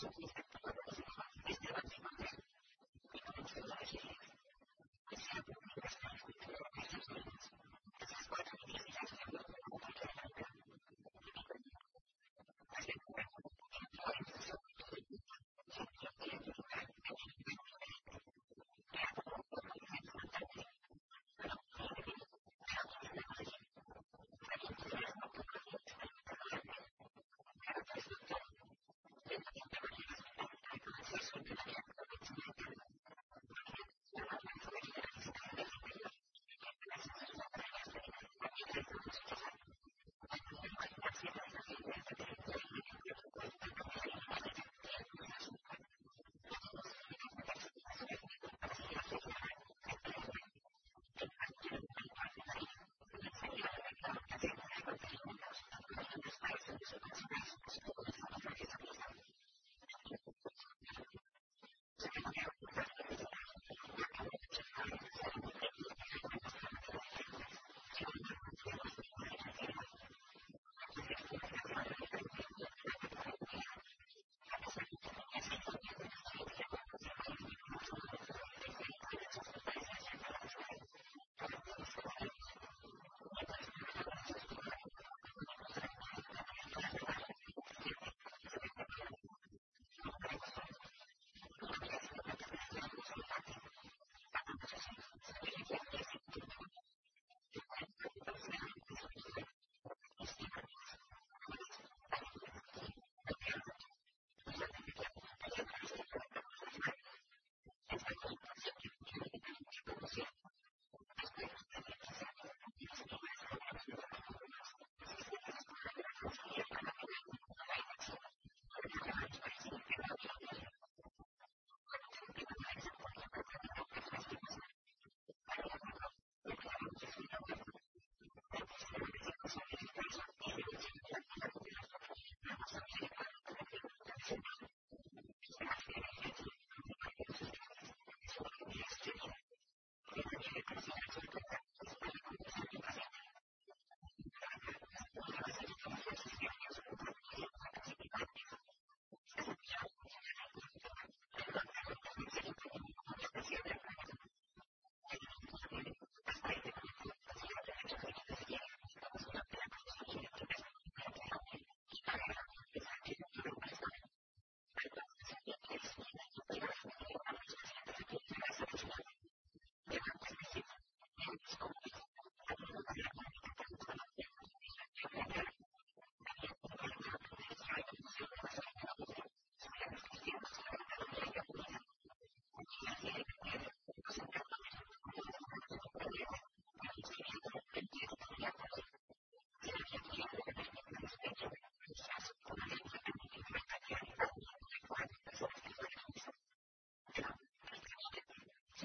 ちょっと見せたことがあります。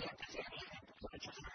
You.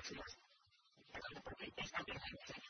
cápsulas. Perdón, porque esta mierda es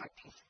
practice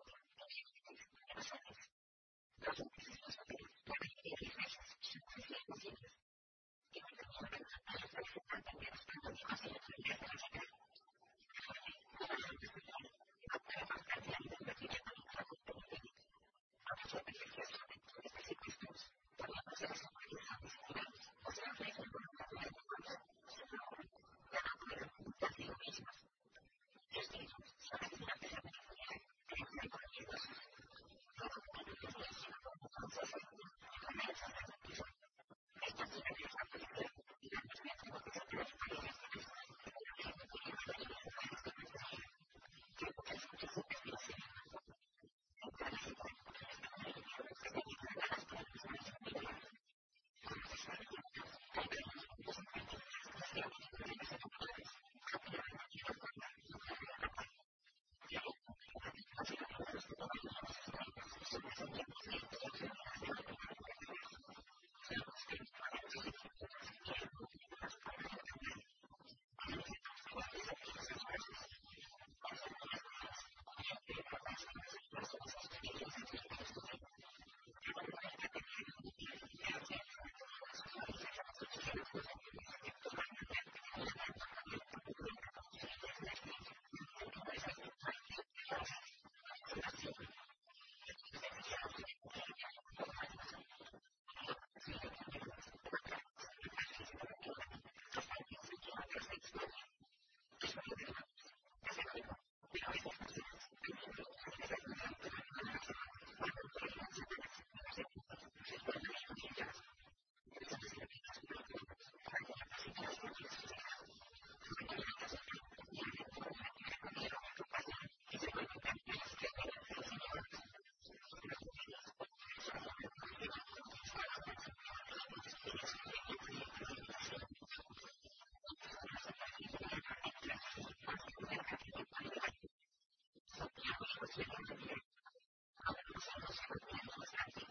proceedings of the House. However, the Senate has heard the amendments and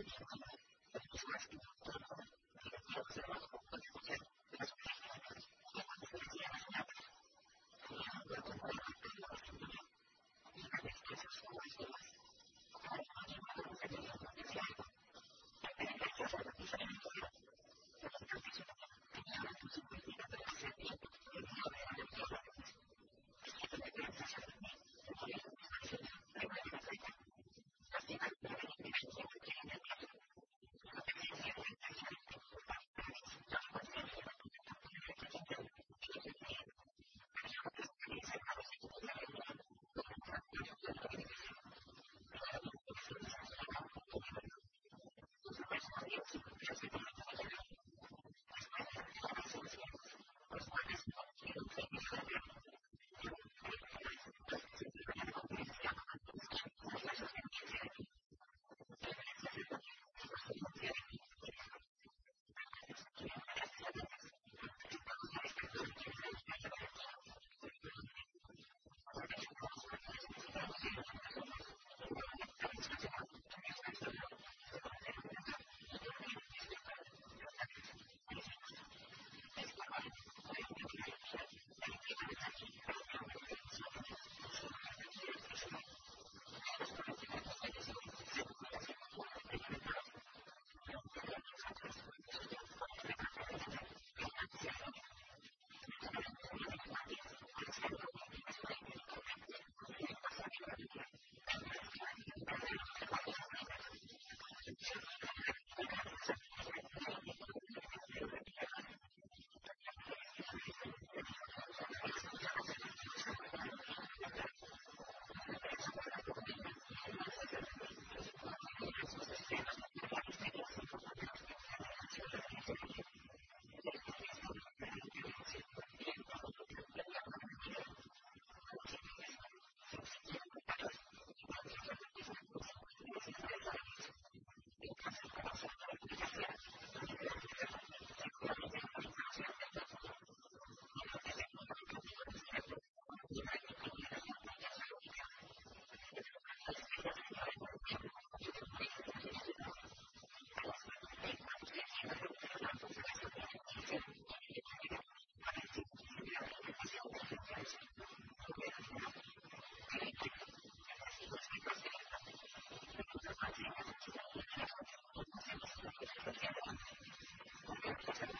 私たちの。Thank you.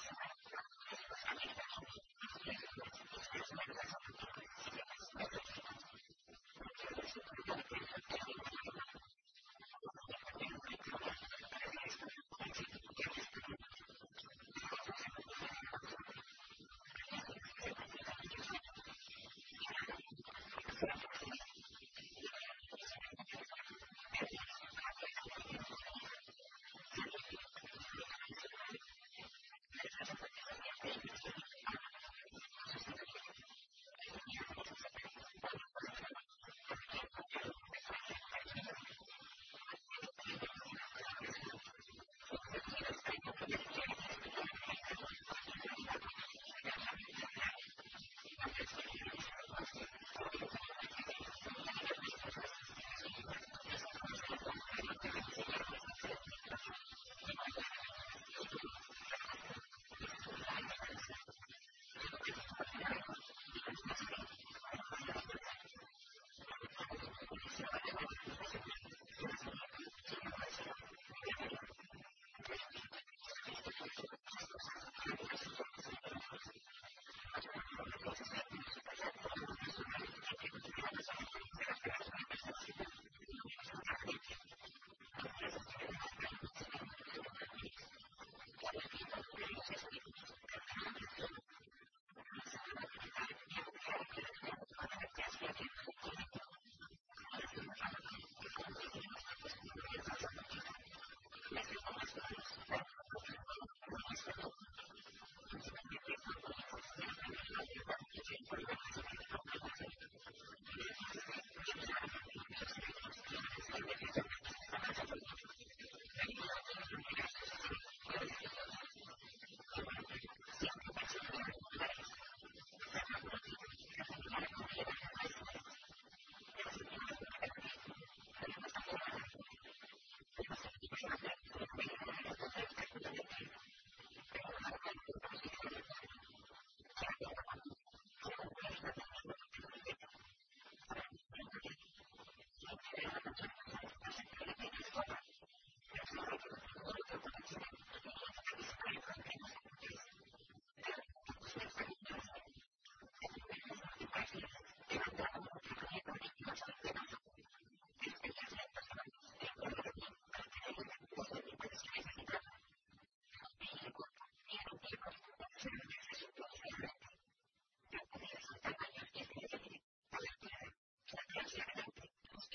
Thank you.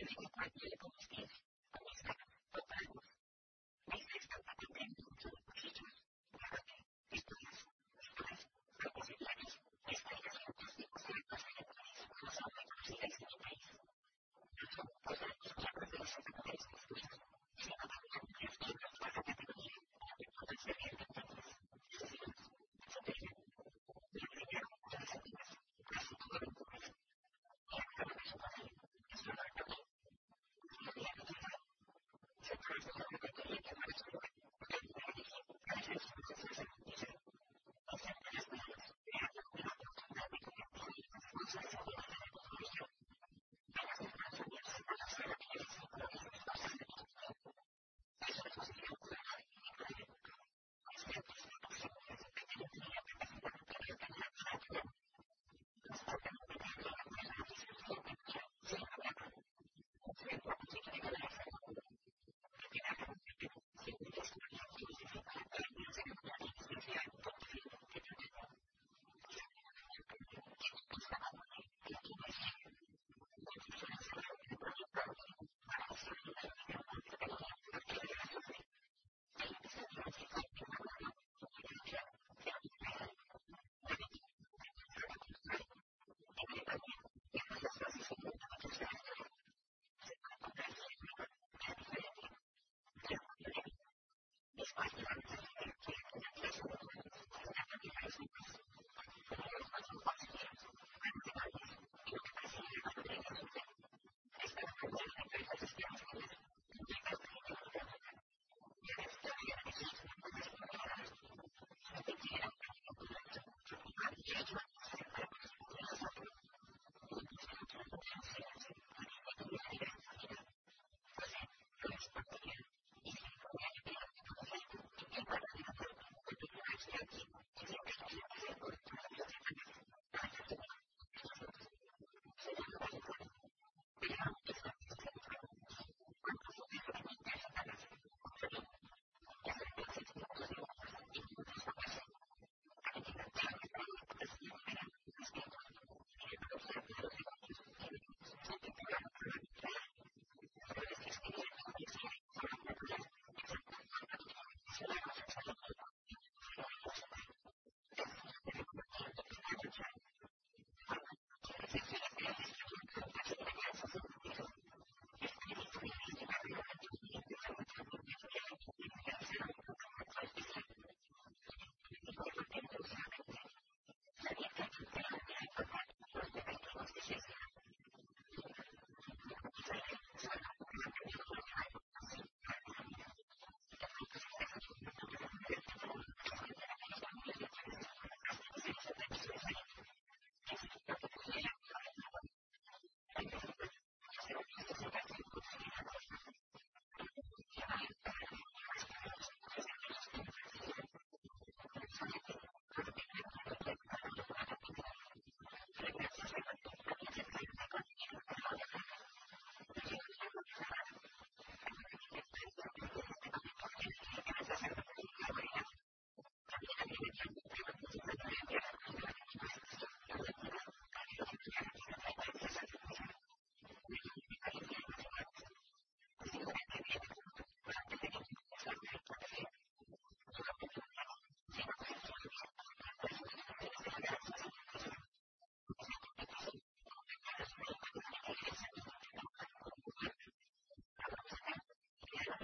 additional practical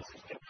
system.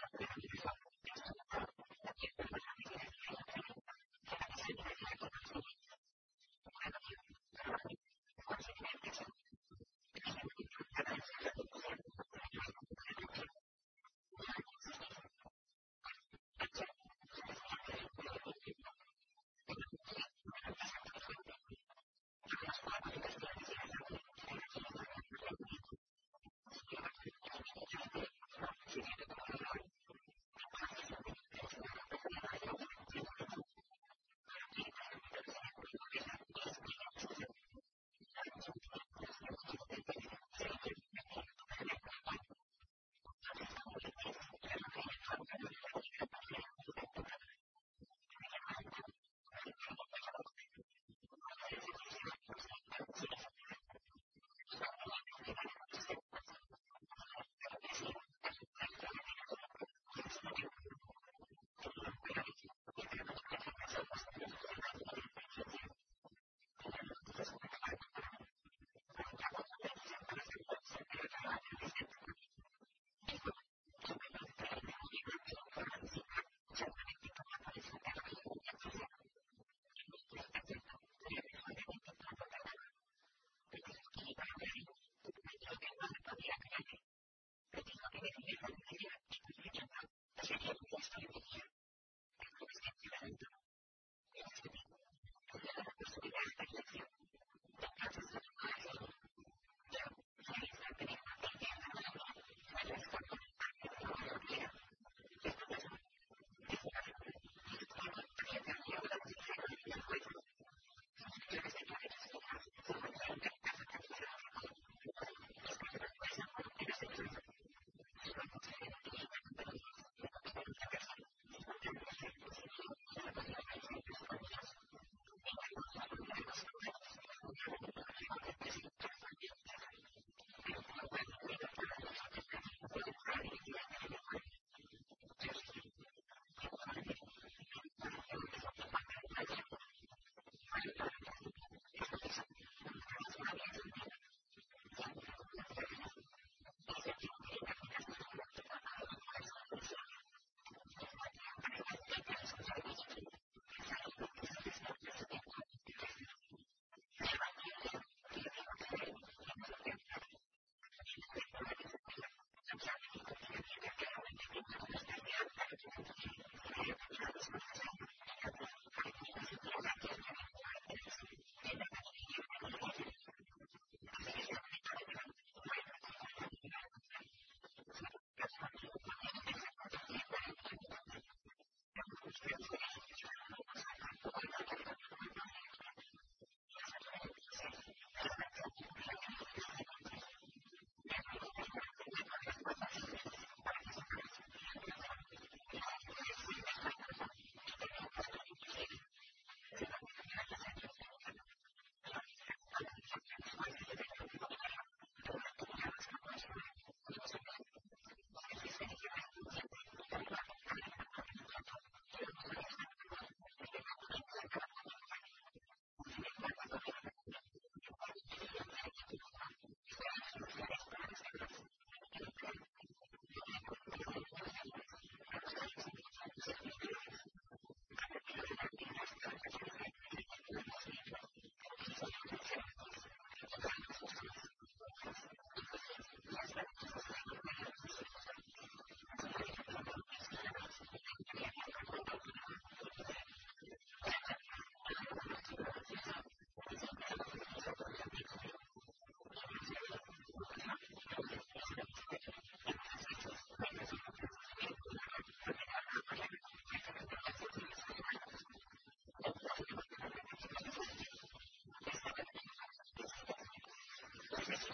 darkness.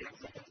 Gracias.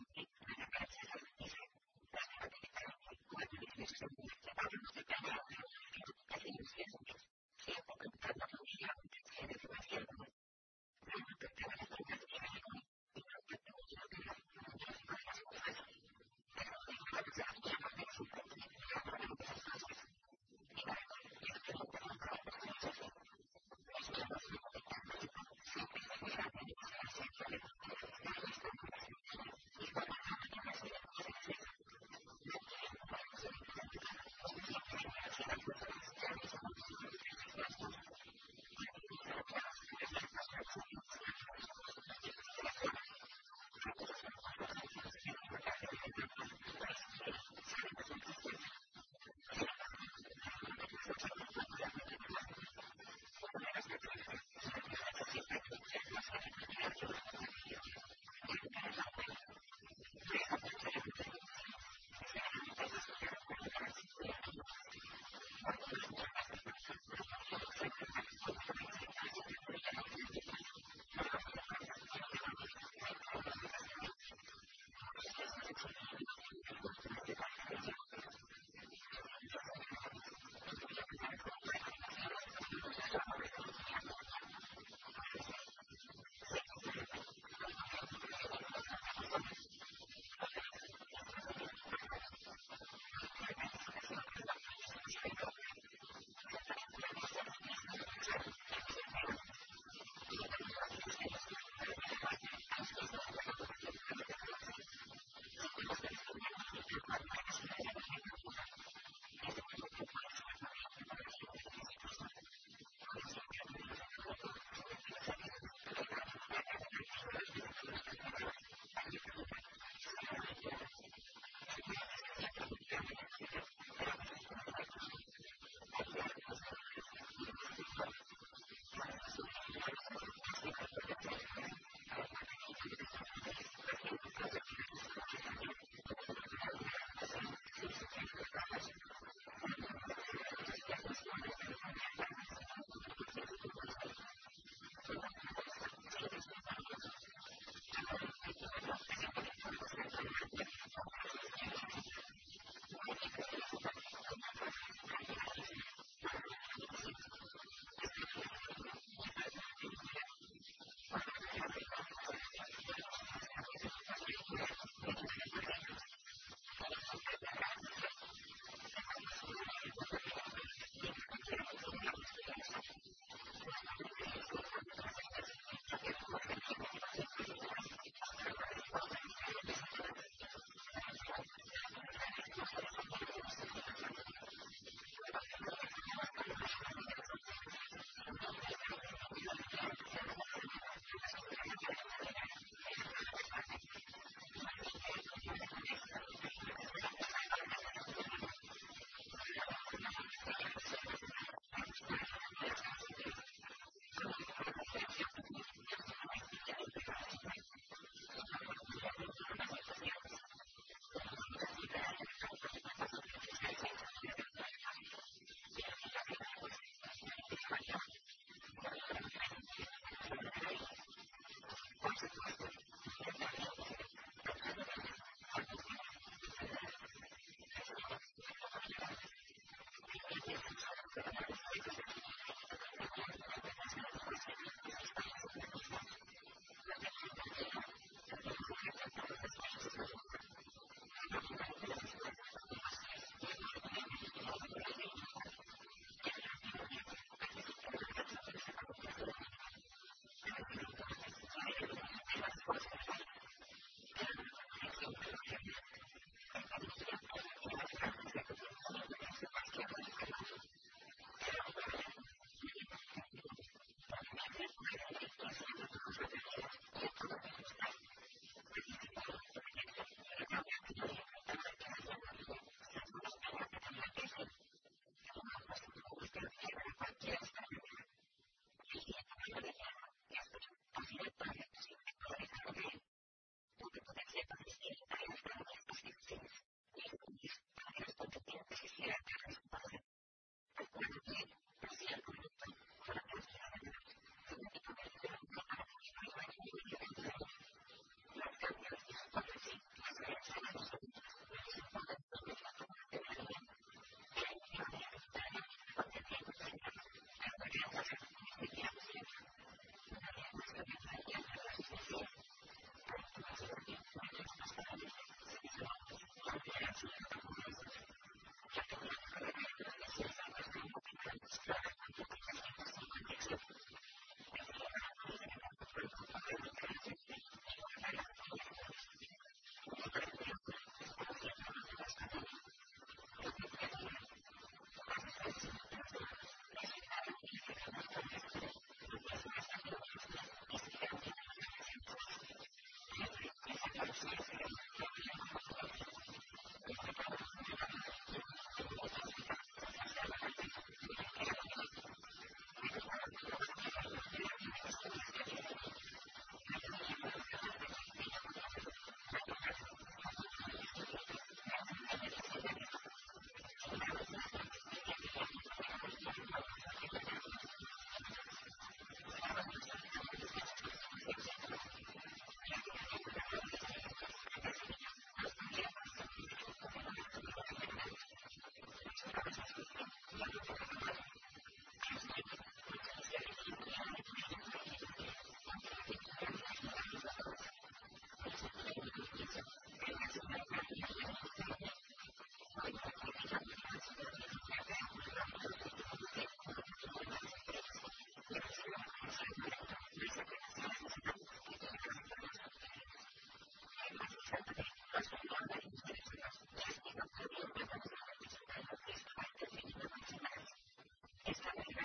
Thank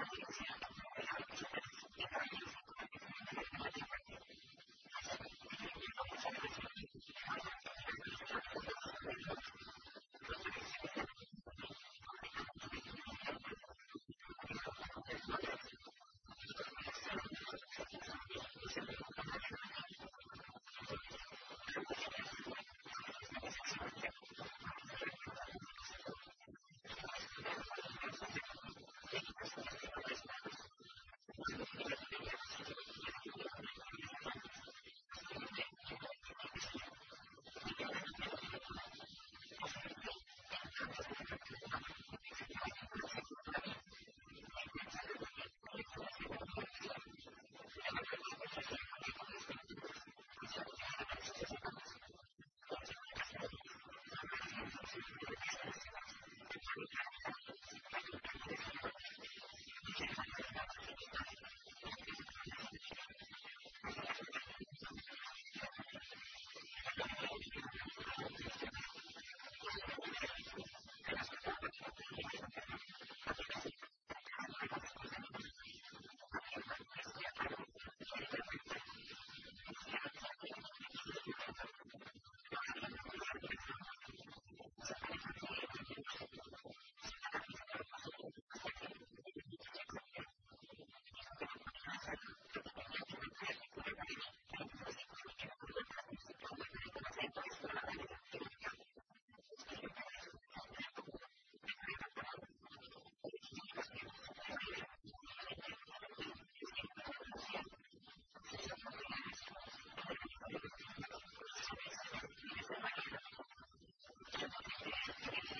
Thank you.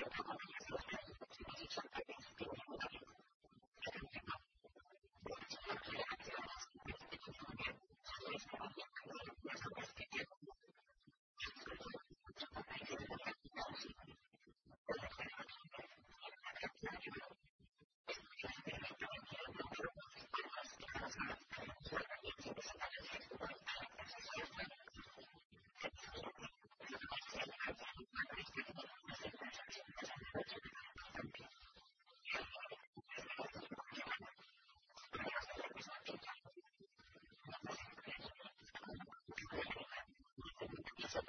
the upper Thank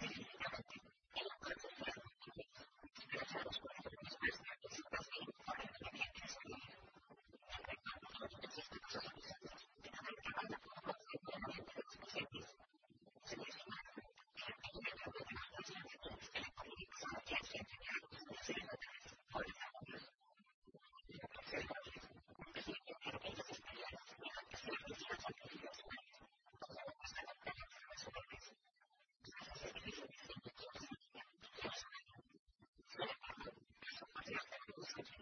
やめて。asked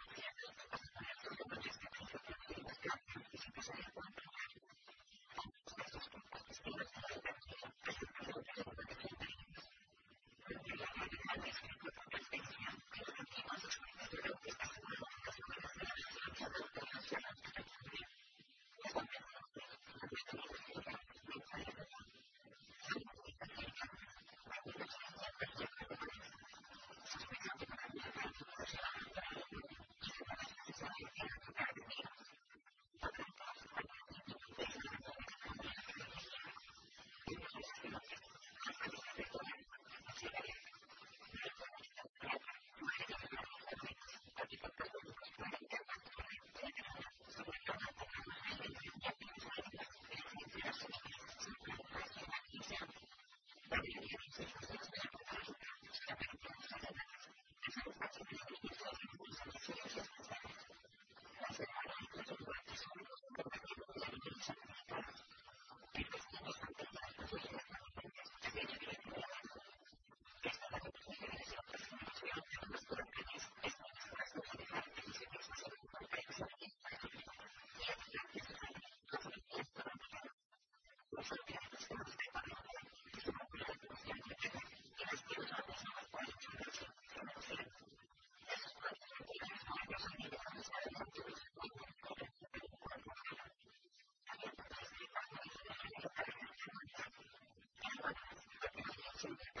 Thank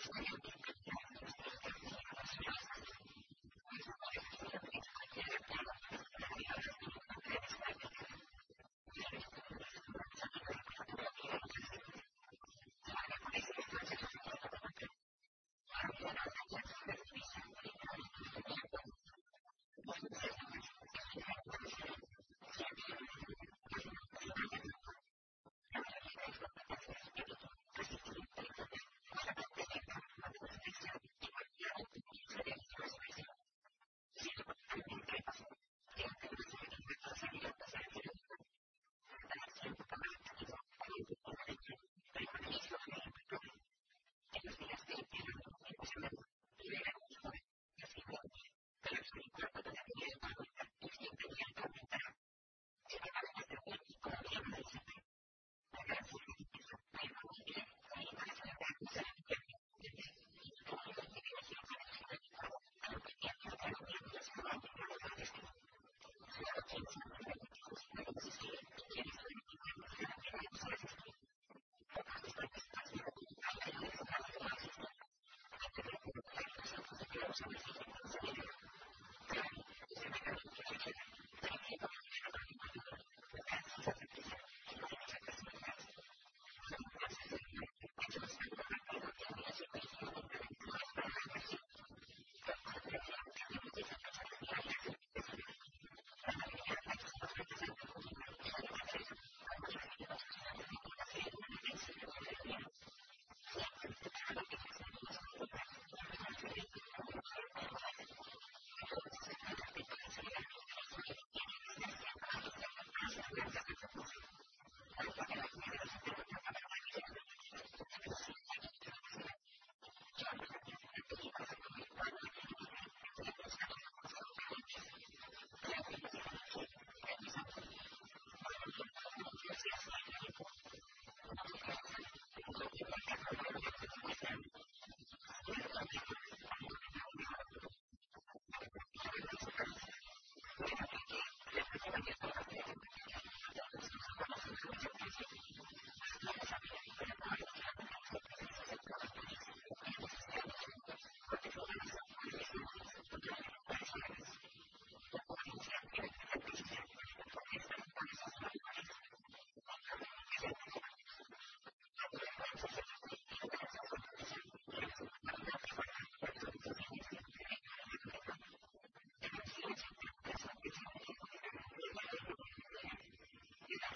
friend of aprender a hacer cosas. Cuando pasa la primera vez,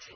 you.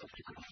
Africa.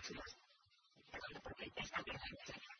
máximas. Perdón, porque esta mierda es necesaria.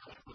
suffering.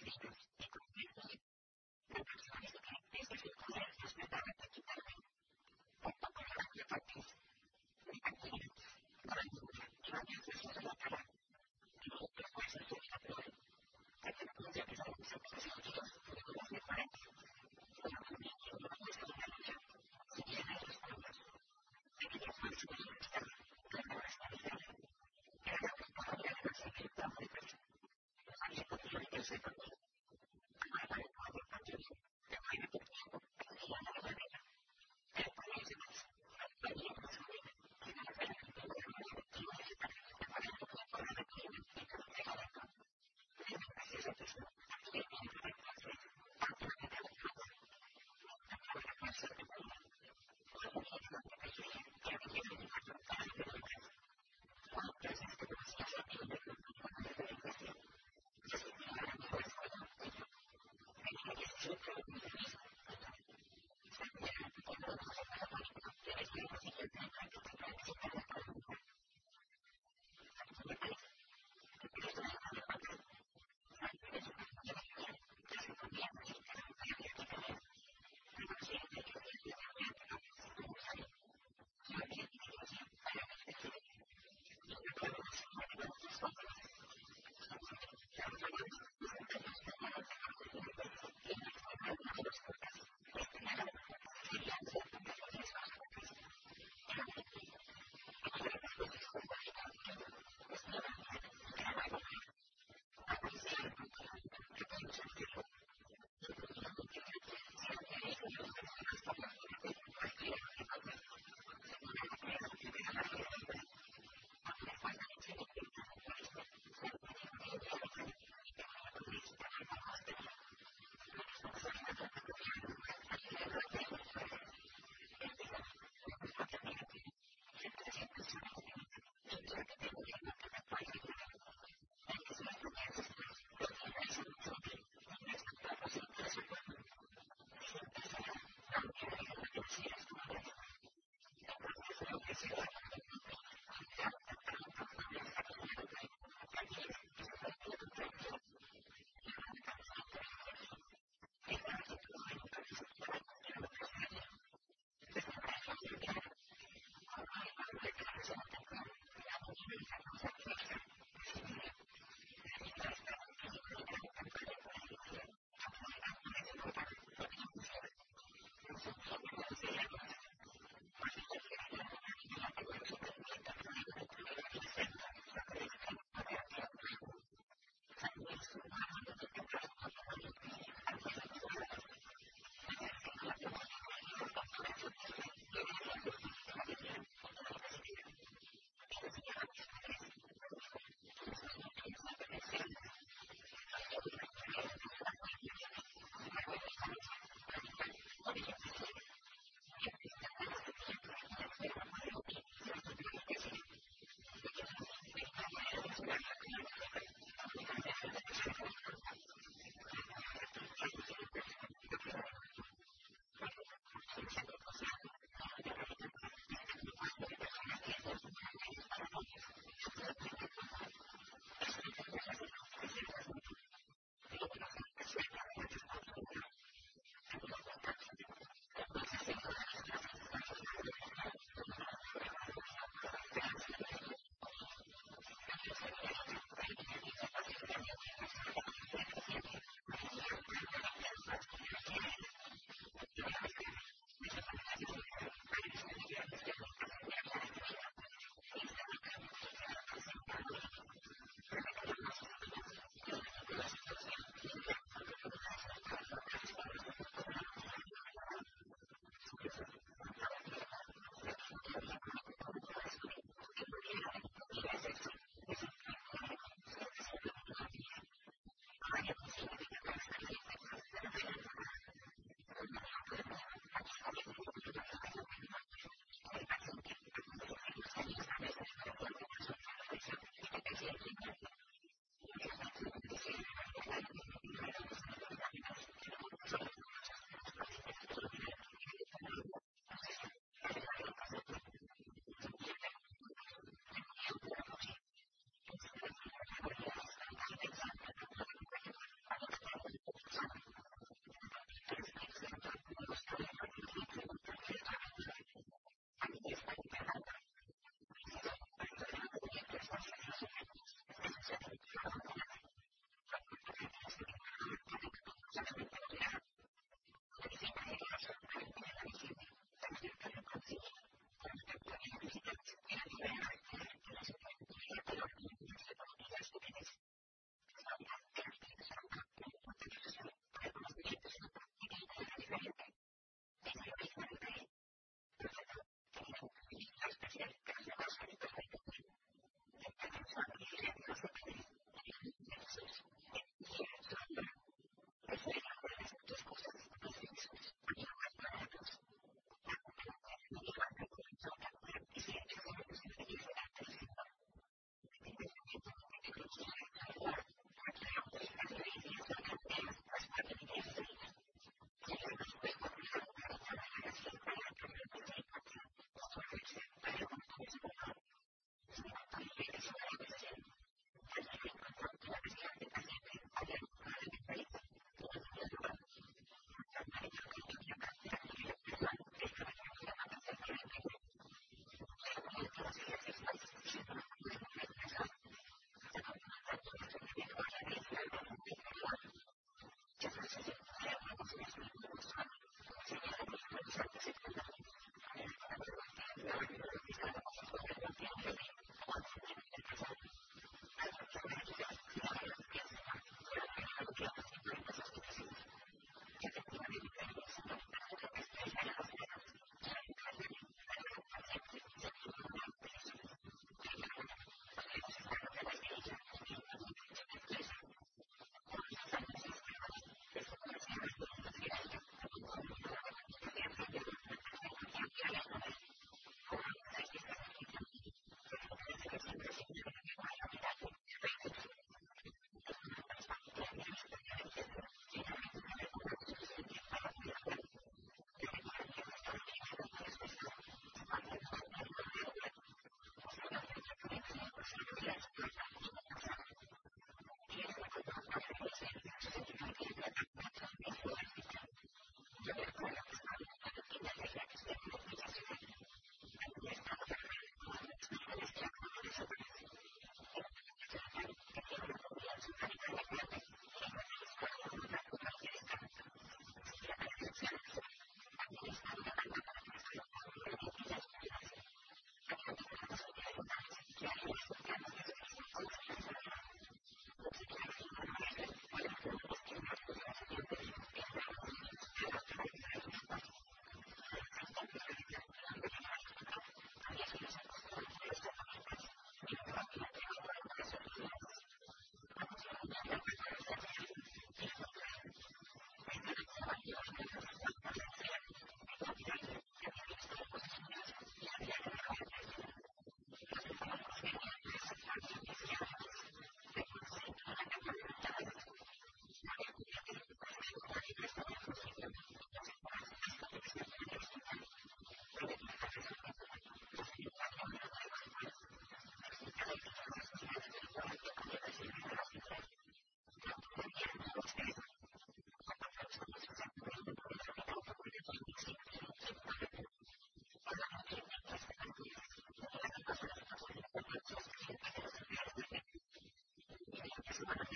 Thank you.